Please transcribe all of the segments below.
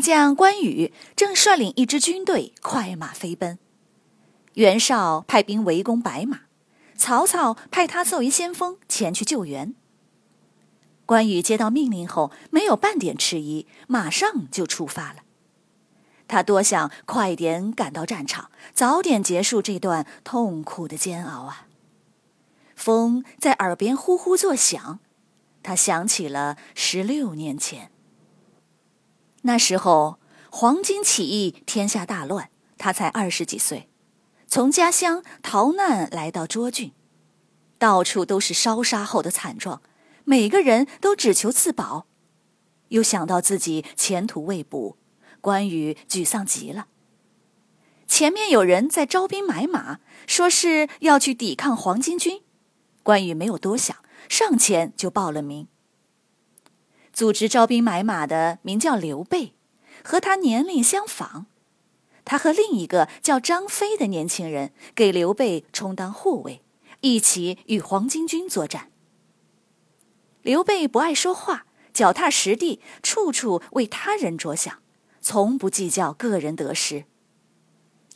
将关羽正率领一支军队快马飞奔，袁绍派兵围攻白马，曹操派他作为先锋前去救援。关羽接到命令后，没有半点迟疑，马上就出发了。他多想快点赶到战场，早点结束这段痛苦的煎熬啊！风在耳边呼呼作响，他想起了十六年前。那时候，黄巾起义，天下大乱。他才二十几岁，从家乡逃难来到涿郡，到处都是烧杀后的惨状，每个人都只求自保。又想到自己前途未卜，关羽沮丧极了。前面有人在招兵买马，说是要去抵抗黄巾军，关羽没有多想，上前就报了名。组织招兵买马的名叫刘备，和他年龄相仿。他和另一个叫张飞的年轻人给刘备充当护卫，一起与黄巾军作战。刘备不爱说话，脚踏实地，处处为他人着想，从不计较个人得失。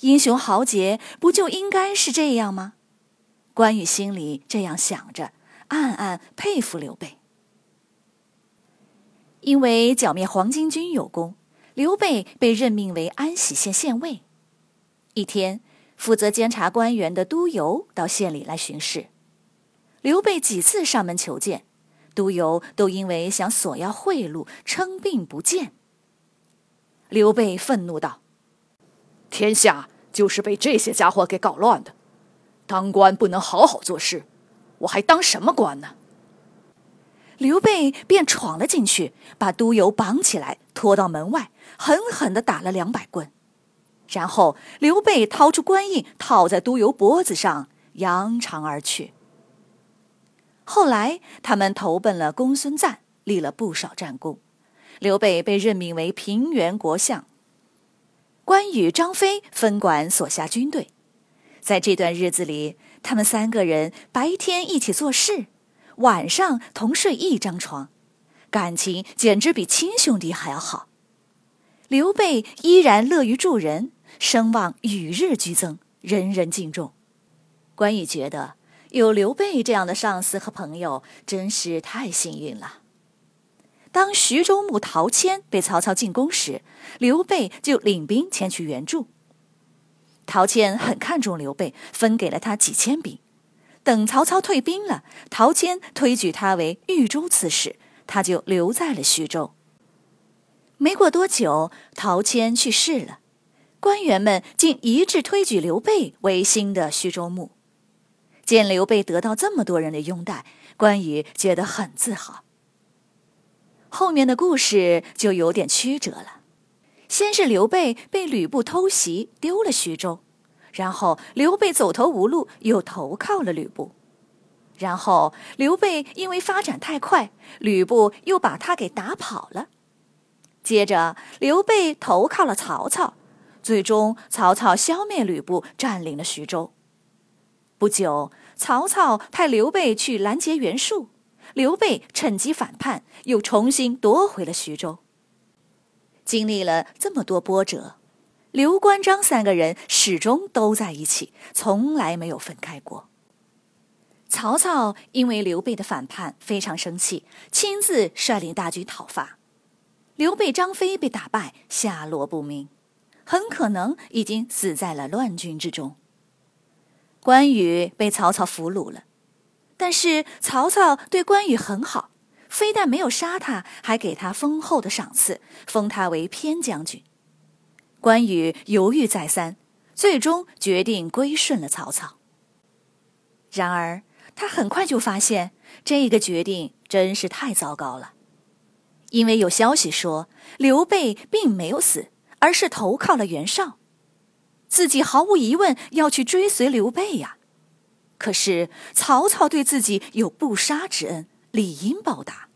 英雄豪杰不就应该是这样吗？关羽心里这样想着，暗暗佩服刘备。因为剿灭黄巾军有功，刘备被任命为安喜县县尉。一天，负责监察官员的督邮到县里来巡视，刘备几次上门求见，督邮都因为想索要贿赂，称病不见。刘备愤怒道：“天下就是被这些家伙给搞乱的，当官不能好好做事，我还当什么官呢？”刘备便闯了进去，把督邮绑起来，拖到门外，狠狠地打了两百棍。然后刘备掏出官印，套在督邮脖子上，扬长而去。后来他们投奔了公孙瓒，立了不少战功。刘备被任命为平原国相。关羽、张飞分管所辖军队。在这段日子里，他们三个人白天一起做事。晚上同睡一张床，感情简直比亲兄弟还要好。刘备依然乐于助人，声望与日俱增，人人敬重。关羽觉得有刘备这样的上司和朋友，真是太幸运了。当徐州牧陶谦被曹操进攻时，刘备就领兵前去援助。陶谦很看重刘备，分给了他几千兵。等曹操退兵了，陶谦推举他为豫州刺史，他就留在了徐州。没过多久，陶谦去世了，官员们竟一致推举刘备为新的徐州牧。见刘备得到这么多人的拥戴，关羽觉得很自豪。后面的故事就有点曲折了，先是刘备被吕布偷袭，丢了徐州。然后刘备走投无路，又投靠了吕布。然后刘备因为发展太快，吕布又把他给打跑了。接着刘备投靠了曹操，最终曹操消灭吕布，占领了徐州。不久，曹操派刘备去拦截袁术，刘备趁机反叛，又重新夺回了徐州。经历了这么多波折。刘关张三个人始终都在一起，从来没有分开过。曹操因为刘备的反叛非常生气，亲自率领大军讨伐。刘备、张飞被打败，下落不明，很可能已经死在了乱军之中。关羽被曹操俘虏了，但是曹操对关羽很好，非但没有杀他，还给他丰厚的赏赐，封他为偏将军。关羽犹豫再三，最终决定归顺了曹操。然而，他很快就发现这个决定真是太糟糕了。因为有消息说刘备并没有死，而是投靠了袁绍，自己毫无疑问要去追随刘备呀。可是曹操对自己有不杀之恩，理应报答。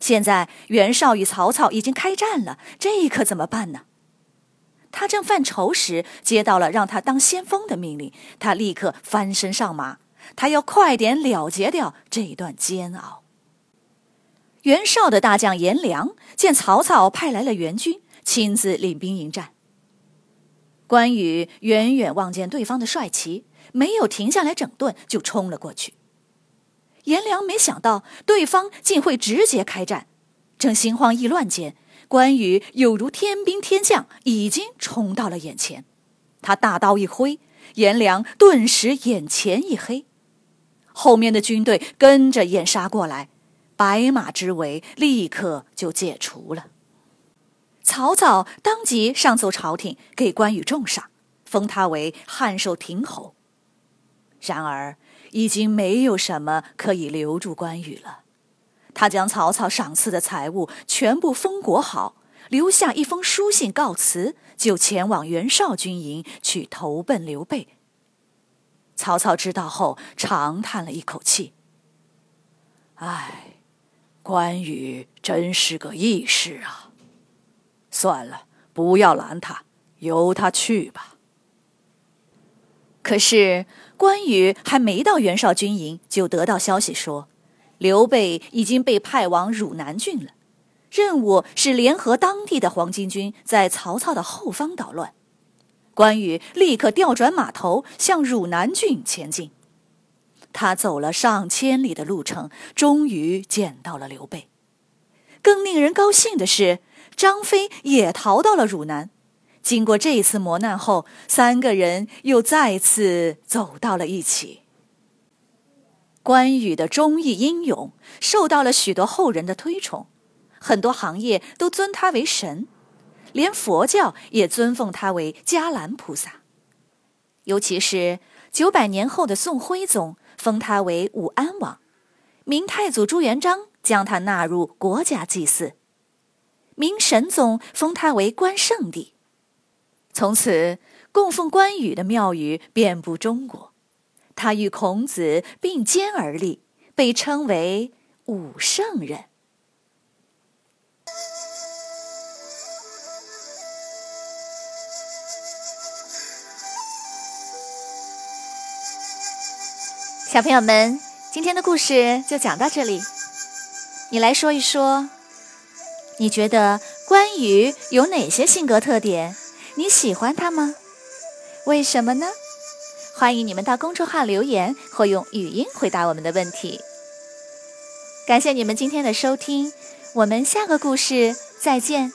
现在袁绍与曹操已经开战了，这可怎么办呢？他正犯愁时，接到了让他当先锋的命令，他立刻翻身上马，他要快点了结掉这段煎熬。袁绍的大将颜良见曹操派来了援军，亲自领兵迎战。关羽远远望见对方的帅旗，没有停下来整顿，就冲了过去。颜良没想到对方竟会直接开战，正心慌意乱间，关羽有如天兵天将，已经冲到了眼前。他大刀一挥，颜良顿时眼前一黑，后面的军队跟着掩杀过来，白马之围立刻就解除了。曹操当即上奏朝廷，给关羽重赏，封他为汉寿亭侯。然而。已经没有什么可以留住关羽了，他将曹操赏赐的财物全部封国好，留下一封书信告辞，就前往袁绍军营去投奔刘备。曹操知道后长叹了一口气：“唉，关羽真是个义士啊！算了，不要拦他，由他去吧。”可是。关羽还没到袁绍军营，就得到消息说，刘备已经被派往汝南郡了。任务是联合当地的黄巾军，在曹操的后方捣乱。关羽立刻调转马头，向汝南郡前进。他走了上千里的路程，终于见到了刘备。更令人高兴的是，张飞也逃到了汝南。经过这次磨难后，三个人又再次走到了一起。关羽的忠义英勇受到了许多后人的推崇，很多行业都尊他为神，连佛教也尊奉他为迦兰菩萨。尤其是九百年后的宋徽宗封他为武安王，明太祖朱元璋将他纳入国家祭祀，明神宗封他为关圣帝。从此，供奉关羽的庙宇遍布中国。他与孔子并肩而立，被称为武圣人。小朋友们，今天的故事就讲到这里。你来说一说，你觉得关羽有哪些性格特点？你喜欢他吗？为什么呢？欢迎你们到公众号留言或用语音回答我们的问题。感谢你们今天的收听，我们下个故事再见。